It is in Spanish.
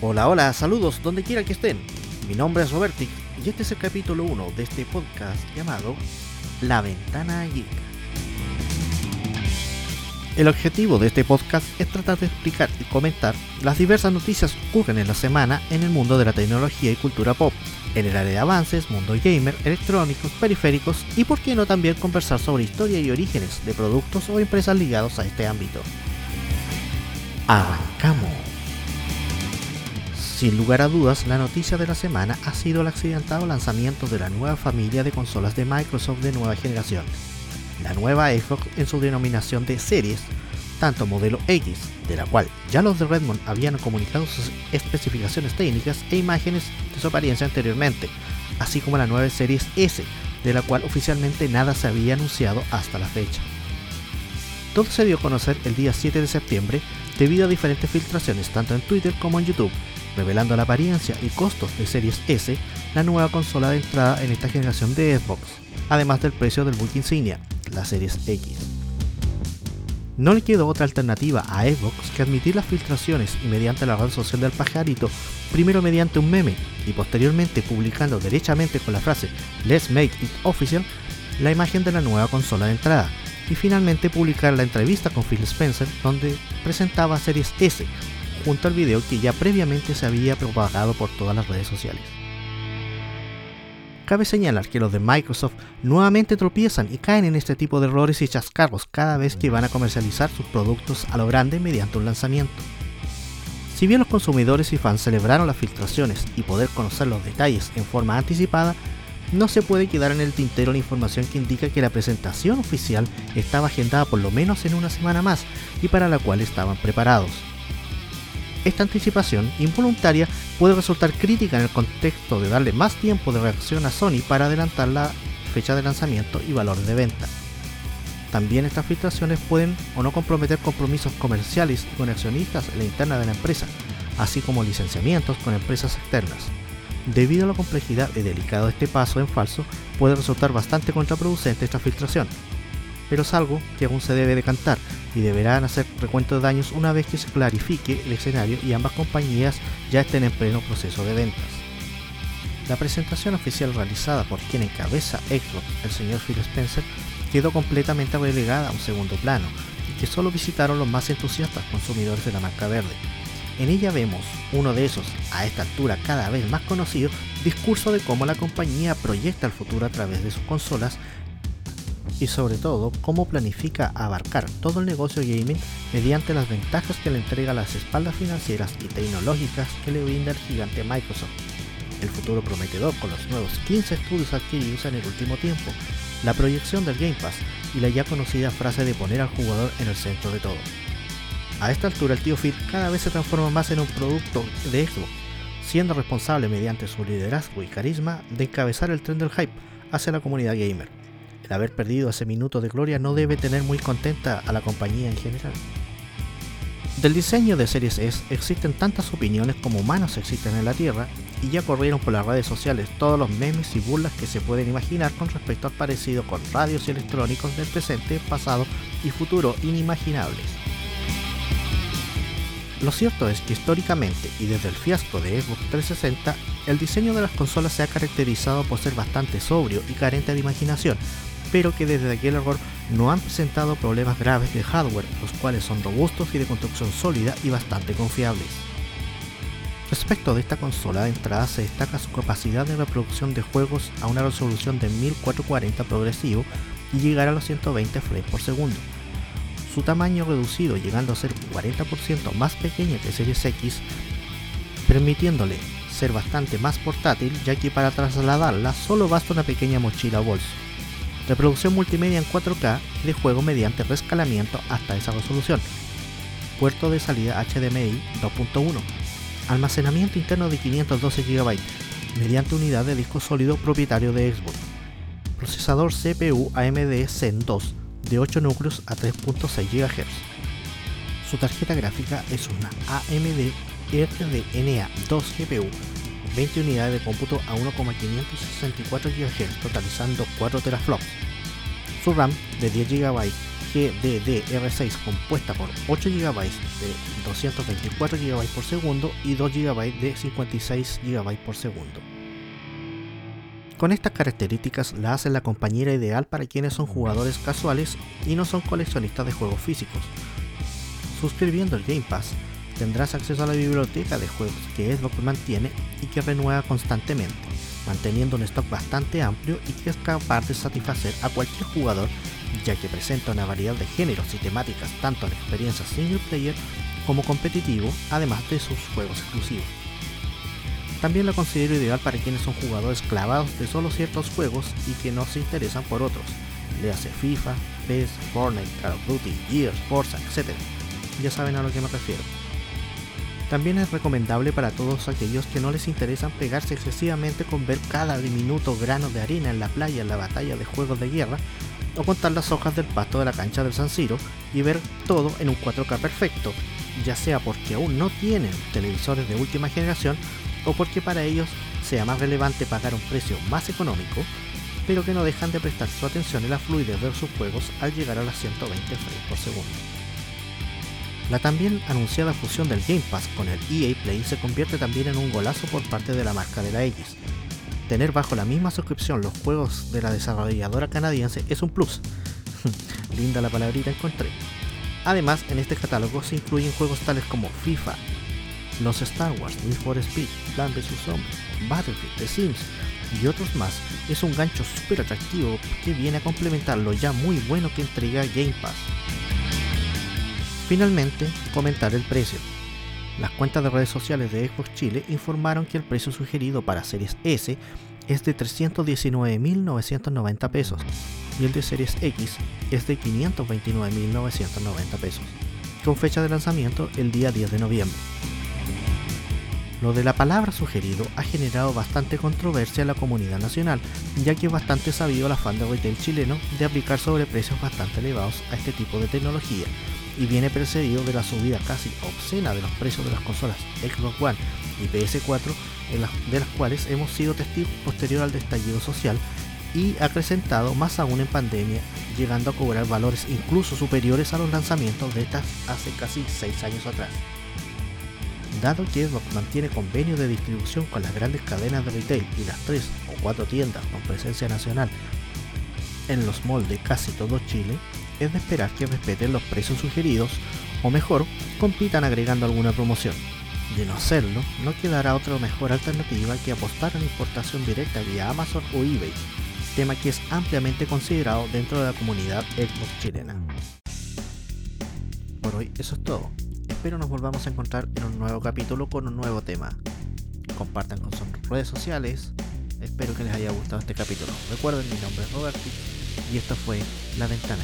Hola, hola, saludos donde quiera que estén. Mi nombre es Robertic y este es el capítulo 1 de este podcast llamado La Ventana Geek. El objetivo de este podcast es tratar de explicar y comentar las diversas noticias que ocurren en la semana en el mundo de la tecnología y cultura pop, en el área de avances, mundo gamer, electrónicos, periféricos y por qué no también conversar sobre historia y orígenes de productos o empresas ligados a este ámbito. Arrancamos. Sin lugar a dudas, la noticia de la semana ha sido el accidentado lanzamiento de la nueva familia de consolas de Microsoft de nueva generación, la nueva Xbox en su denominación de series, tanto modelo X, de la cual ya los de Redmond habían comunicado sus especificaciones técnicas e imágenes de su apariencia anteriormente, así como la nueva Series S, de la cual oficialmente nada se había anunciado hasta la fecha. Todo se dio a conocer el día 7 de septiembre debido a diferentes filtraciones tanto en Twitter como en YouTube, revelando la apariencia y costos de Series S, la nueva consola de entrada en esta generación de Xbox, además del precio del book insignia, la Series X. No le quedó otra alternativa a Xbox que admitir las filtraciones y mediante la red social del pajarito, primero mediante un meme y posteriormente publicando derechamente con la frase Let's make it official la imagen de la nueva consola de entrada, y finalmente publicar la entrevista con Phil Spencer donde presentaba Series S, junto al video que ya previamente se había propagado por todas las redes sociales. Cabe señalar que los de Microsoft nuevamente tropiezan y caen en este tipo de errores y chascarros cada vez que van a comercializar sus productos a lo grande mediante un lanzamiento. Si bien los consumidores y fans celebraron las filtraciones y poder conocer los detalles en forma anticipada, no se puede quedar en el tintero la información que indica que la presentación oficial estaba agendada por lo menos en una semana más y para la cual estaban preparados. Esta anticipación involuntaria puede resultar crítica en el contexto de darle más tiempo de reacción a Sony para adelantar la fecha de lanzamiento y valores de venta. También estas filtraciones pueden o no comprometer compromisos comerciales con accionistas en la interna de la empresa, así como licenciamientos con empresas externas. Debido a la complejidad y delicado de este paso en falso, puede resultar bastante contraproducente esta filtración, pero es algo que aún se debe decantar y deberán hacer recuento de daños una vez que se clarifique el escenario y ambas compañías ya estén en pleno proceso de ventas. La presentación oficial realizada por quien encabeza Xbox, el señor Phil Spencer, quedó completamente relegada a un segundo plano y que solo visitaron los más entusiastas consumidores de la marca verde, en ella vemos uno de esos, a esta altura cada vez más conocido, discurso de cómo la compañía proyecta el futuro a través de sus consolas y sobre todo cómo planifica abarcar todo el negocio gaming mediante las ventajas que le entrega las espaldas financieras y tecnológicas que le brinda el gigante Microsoft. El futuro prometedor con los nuevos 15 estudios adquiridos en el último tiempo, la proyección del Game Pass y la ya conocida frase de poner al jugador en el centro de todo. A esta altura el tío Phil cada vez se transforma más en un producto de Xbox, siendo responsable mediante su liderazgo y carisma de encabezar el tren del hype hacia la comunidad gamer. El haber perdido ese minuto de gloria no debe tener muy contenta a la compañía en general. Del diseño de Series S existen tantas opiniones como humanos existen en la Tierra y ya corrieron por las redes sociales todos los memes y burlas que se pueden imaginar con respecto al parecido con radios y electrónicos del presente, pasado y futuro inimaginables. Lo cierto es que históricamente y desde el fiasco de Xbox 360, el diseño de las consolas se ha caracterizado por ser bastante sobrio y carente de imaginación, pero que desde aquel error no han presentado problemas graves de hardware, los cuales son robustos y de construcción sólida y bastante confiables. Respecto de esta consola de entrada se destaca su capacidad de reproducción de juegos a una resolución de 1440 progresivo y llegar a los 120 frames por segundo su tamaño reducido llegando a ser 40% más pequeña que Series X, permitiéndole ser bastante más portátil ya que para trasladarla solo basta una pequeña mochila o bolso. Reproducción multimedia en 4K de juego mediante rescalamiento hasta esa resolución. Puerto de salida HDMI 2.1. Almacenamiento interno de 512 GB mediante unidad de disco sólido propietario de Xbox. Procesador CPU AMD Zen 2 de 8 núcleos a 3.6 GHz. Su tarjeta gráfica es una AMD RDNA 2 GPU, 20 unidades de cómputo a 1,564 GHz, totalizando 4 teraflops. Su RAM de 10 GB GDDR6 compuesta por 8 GB de 224 GB por segundo y 2 GB de 56 GB por segundo. Con estas características la hacen la compañera ideal para quienes son jugadores casuales y no son coleccionistas de juegos físicos. Suscribiendo el Game Pass, tendrás acceso a la biblioteca de juegos que Xbox mantiene y que renueva constantemente, manteniendo un stock bastante amplio y que es capaz de satisfacer a cualquier jugador ya que presenta una variedad de géneros y temáticas tanto en experiencia single player como competitivo, además de sus juegos exclusivos. También la considero ideal para quienes son jugadores clavados de solo ciertos juegos y que no se interesan por otros, le hace FIFA, PES, Fortnite, Call of Duty, Gears, Forza, etc. Ya saben a lo que me refiero. También es recomendable para todos aquellos que no les interesan pegarse excesivamente con ver cada diminuto grano de arena en la playa en la batalla de juegos de guerra o contar las hojas del pasto de la cancha del San Siro y ver todo en un 4K perfecto, ya sea porque aún no tienen televisores de última generación o porque para ellos sea más relevante pagar un precio más económico, pero que no dejan de prestar su atención en la fluidez de sus juegos al llegar a las 120 frames por segundo. La también anunciada fusión del Game Pass con el EA Play se convierte también en un golazo por parte de la marca de la X. Tener bajo la misma suscripción los juegos de la desarrolladora canadiense es un plus. Linda la palabrita encontré. Además, en este catálogo se incluyen juegos tales como FIFA, los Star Wars, Need for Speed, Plan vs Zombies, Battlefield, The Sims y otros más. Es un gancho súper atractivo que viene a complementar lo ya muy bueno que entrega Game Pass. Finalmente, comentar el precio. Las cuentas de redes sociales de Xbox Chile informaron que el precio sugerido para Series S es de 319.990 pesos y el de Series X es de 529.990 pesos, con fecha de lanzamiento el día 10 de noviembre. Lo de la palabra sugerido ha generado bastante controversia en la comunidad nacional, ya que es bastante sabido el afán de retail chileno de aplicar sobreprecios bastante elevados a este tipo de tecnología, y viene precedido de la subida casi obscena de los precios de las consolas Xbox One y PS4, de las cuales hemos sido testigos posterior al destallido social y acrecentado más aún en pandemia, llegando a cobrar valores incluso superiores a los lanzamientos de estas hace casi 6 años atrás. Dado que Xbox mantiene convenio de distribución con las grandes cadenas de retail y las 3 o 4 tiendas con presencia nacional en los malls de casi todo Chile, es de esperar que respeten los precios sugeridos o mejor, compitan agregando alguna promoción. De no hacerlo, no quedará otra mejor alternativa que apostar a la importación directa vía Amazon o eBay, tema que es ampliamente considerado dentro de la comunidad Xbox chilena. Por hoy eso es todo. Espero nos volvamos a encontrar en un nuevo capítulo con un nuevo tema. Compartan con sus redes sociales. Espero que les haya gustado este capítulo. Recuerden, mi nombre es Roberto y esto fue La Ventana